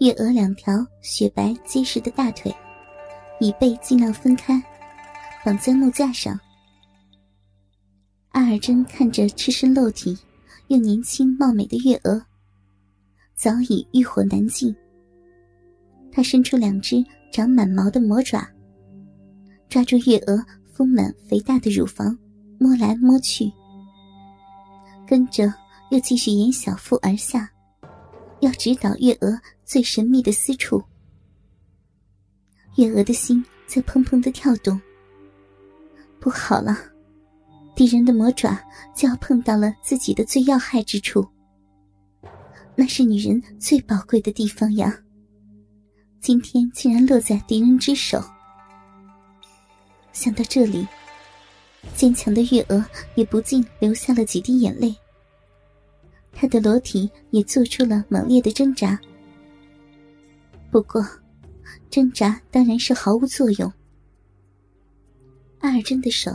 月娥两条雪白结实的大腿，已被尽量分开，绑在木架上。阿尔珍看着赤身露体又年轻貌美的月娥，早已欲火难禁。他伸出两只长满毛的魔爪，抓住月娥丰满肥大的乳房，摸来摸去，跟着又继续沿小腹而下，要指导月娥最神秘的私处。月娥的心在砰砰的跳动。不好了，敌人的魔爪就要碰到了自己的最要害之处，那是女人最宝贵的地方呀。今天竟然落在敌人之手。想到这里，坚强的月娥也不禁流下了几滴眼泪。她的裸体也做出了猛烈的挣扎。不过，挣扎当然是毫无作用。阿尔真的手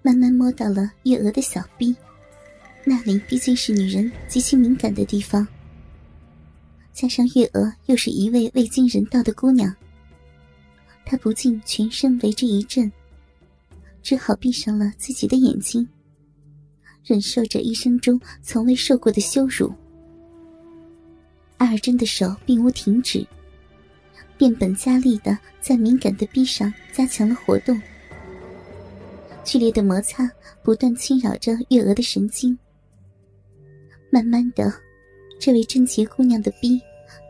慢慢摸到了月娥的小臂，那里毕竟是女人极其敏感的地方。加上月娥又是一位未经人道的姑娘，她不禁全身为之一震，只好闭上了自己的眼睛，忍受着一生中从未受过的羞辱。阿尔真的手并无停止，变本加厉的在敏感的臂上加强了活动，剧烈的摩擦不断侵扰着月娥的神经，慢慢的。这位贞洁姑娘的逼，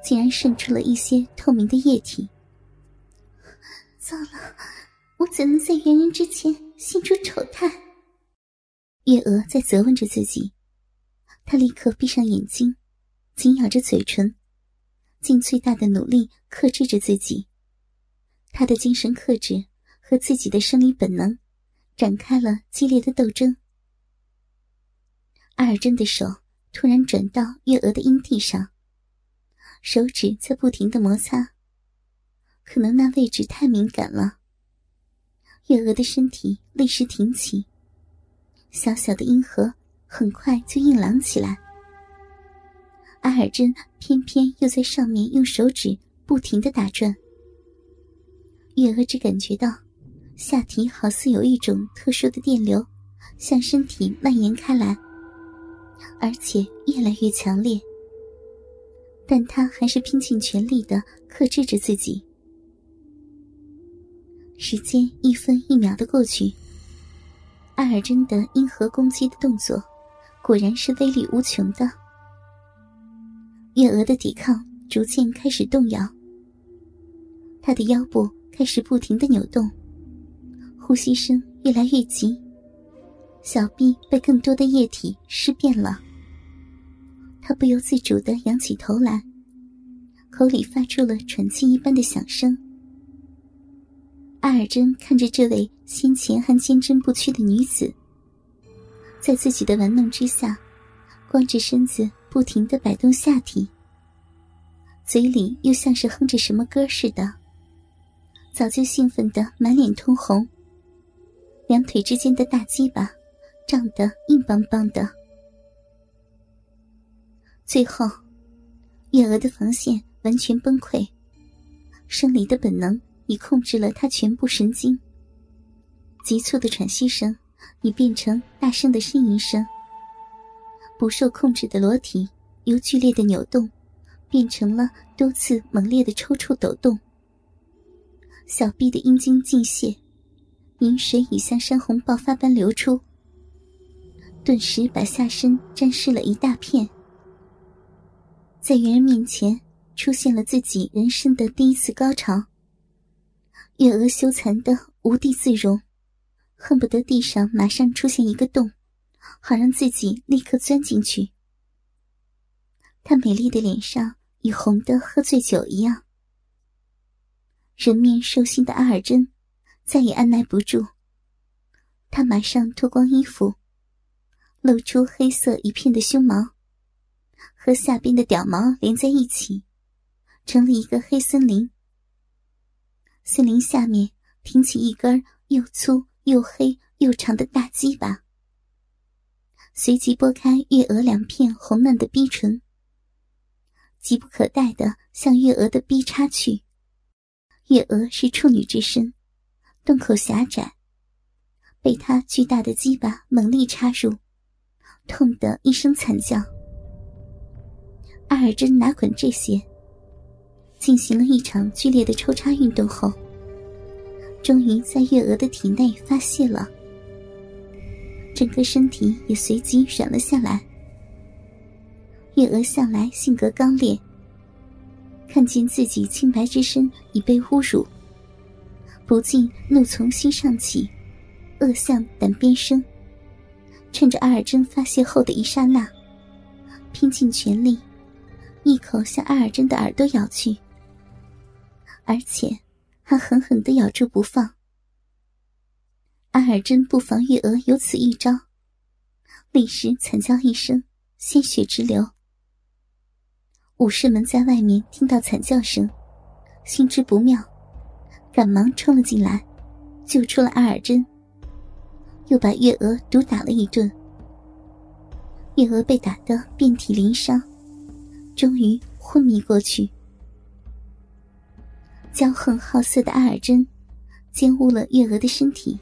竟然渗出了一些透明的液体。糟了，我怎能在元人之前献出丑态？月娥在责问着自己，她立刻闭上眼睛，紧咬着嘴唇，尽最大的努力克制着自己。她的精神克制和自己的生理本能，展开了激烈的斗争。阿尔真的手。突然转到月娥的阴蒂上，手指在不停的摩擦。可能那位置太敏感了，月娥的身体立时挺起，小小的阴核很快就硬朗起来。阿尔珍偏偏又在上面用手指不停的打转，月娥只感觉到下体好似有一种特殊的电流向身体蔓延开来。而且越来越强烈，但他还是拼尽全力的克制着自己。时间一分一秒的过去，艾尔真的阴核攻击的动作，果然是威力无穷的。月娥的抵抗逐渐开始动摇，她的腰部开始不停的扭动，呼吸声越来越急。小臂被更多的液体湿遍了，他不由自主的仰起头来，口里发出了喘气一般的响声。阿尔珍看着这位先前还坚贞不屈的女子，在自己的玩弄之下，光着身子不停的摆动下体，嘴里又像是哼着什么歌似的，早就兴奋的满脸通红，两腿之间的大鸡巴。胀得硬邦邦的，最后，月娥的防线完全崩溃，生理的本能已控制了他全部神经。急促的喘息声已变成大声的呻吟声，不受控制的裸体由剧烈的扭动，变成了多次猛烈的抽搐抖动。小臂的阴茎尽泄，饮水已像山洪爆发般流出。顿时把下身沾湿了一大片，在猿人面前出现了自己人生的第一次高潮。月娥羞惭的无地自容，恨不得地上马上出现一个洞，好让自己立刻钻进去。她美丽的脸上已红得喝醉酒一样。人面兽心的阿尔珍再也按耐不住，她马上脱光衣服。露出黑色一片的胸毛，和下边的屌毛连在一起，成了一个黑森林。森林下面挺起一根又粗又黑又长的大鸡巴，随即拨开月娥两片红嫩的逼唇，急不可待的向月娥的逼插去。月娥是处女之身，洞口狭窄，被他巨大的鸡巴猛力插入，痛得一声惨叫。阿尔真哪管这些，进行了一场剧烈的抽插运动后，终于在月娥的体内发泄了，整个身体也随即软了下来。月娥向来性格刚烈，看见自己清白之身已被侮辱，不禁怒从心上起，恶向胆边生。趁着阿尔真发泄后的一刹那，拼尽全力。一口向阿尔真的耳朵咬去，而且还狠狠的咬住不放。阿尔真不防月娥有此一招，立时惨叫一声，鲜血直流。武士们在外面听到惨叫声，心知不妙，赶忙冲了进来，救出了阿尔真，又把月娥毒打了一顿。月娥被打得遍体鳞伤。终于昏迷过去。骄横好色的阿尔真奸污了月娥的身体，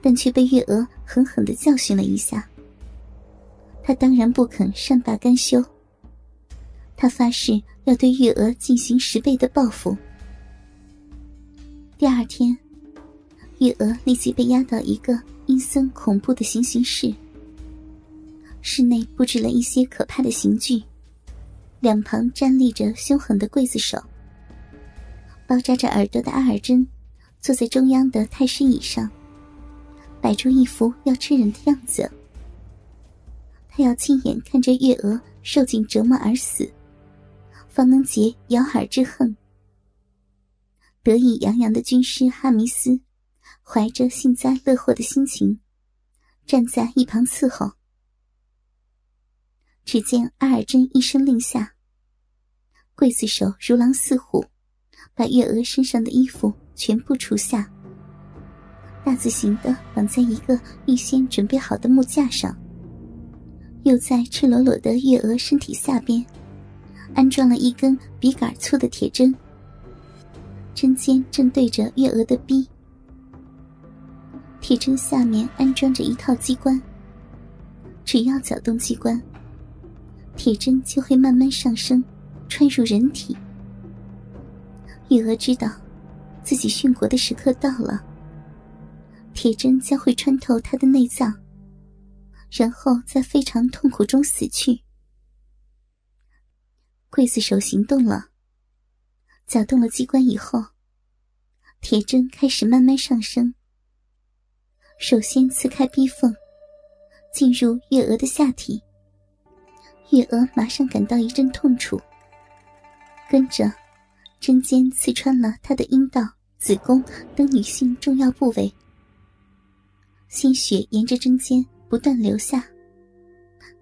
但却被月娥狠狠的教训了一下。他当然不肯善罢甘休，他发誓要对月娥进行十倍的报复。第二天，月娥立即被押到一个阴森恐怖的行刑室，室内布置了一些可怕的刑具。两旁站立着凶狠的刽子手，包扎着耳朵的阿尔真坐在中央的太师椅上，摆出一副要吃人的样子。他要亲眼看着月娥受尽折磨而死，方能解咬耳之恨。得意洋洋的军师哈弥斯怀着幸灾乐祸的心情，站在一旁伺候。只见阿尔真一声令下。刽子手如狼似虎，把月娥身上的衣服全部除下，大字形的绑在一个预先准备好的木架上，又在赤裸裸的月娥身体下边安装了一根笔杆粗的铁针，针尖正对着月娥的逼，铁针下面安装着一套机关，只要搅动机关，铁针就会慢慢上升。穿入人体，月娥知道，自己殉国的时刻到了。铁针将会穿透他的内脏，然后在非常痛苦中死去。刽子手行动了，搅动了机关以后，铁针开始慢慢上升。首先刺开逼缝，进入月娥的下体。月娥马上感到一阵痛楚。跟着，针尖刺穿了她的阴道、子宫等女性重要部位，鲜血沿着针尖不断流下，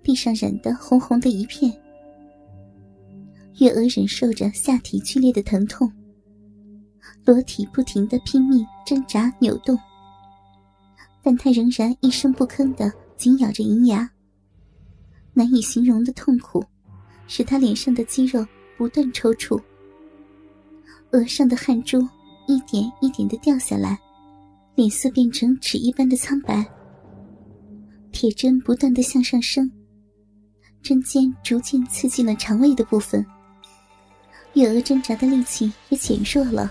地上染得红红的一片。月娥忍受着下体剧烈的疼痛，裸体不停的拼命挣扎扭动，但她仍然一声不吭的紧咬着银牙。难以形容的痛苦，使她脸上的肌肉。不断抽搐，额上的汗珠一点一点的掉下来，脸色变成纸一般的苍白。铁针不断的向上升，针尖逐渐刺进了肠胃的部分。月娥挣扎的力气也减弱了，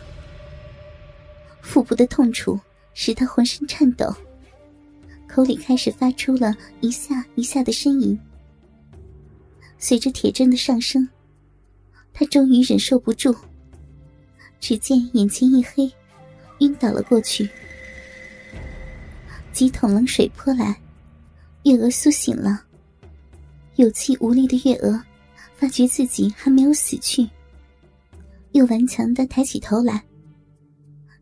腹部的痛楚使她浑身颤抖，口里开始发出了一下一下的呻吟。随着铁针的上升。他终于忍受不住，只见眼前一黑，晕倒了过去。几桶冷水泼来，月娥苏醒了。有气无力的月娥发觉自己还没有死去，又顽强的抬起头来，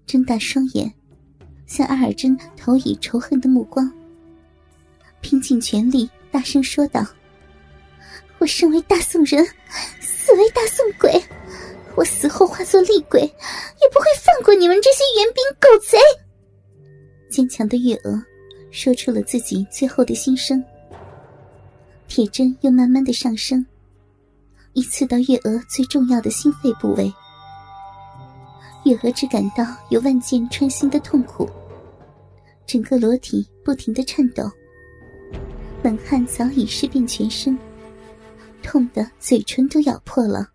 睁大双眼，向阿尔真投以仇恨的目光，拼尽全力大声说道：“我身为大宋人。”死为大宋鬼，我死后化作厉鬼，也不会放过你们这些援兵狗贼。坚强的月娥说出了自己最后的心声。铁针又慢慢的上升，一刺到月娥最重要的心肺部位。月娥只感到有万箭穿心的痛苦，整个裸体不停的颤抖，冷汗早已湿遍全身，痛的嘴唇都咬破了。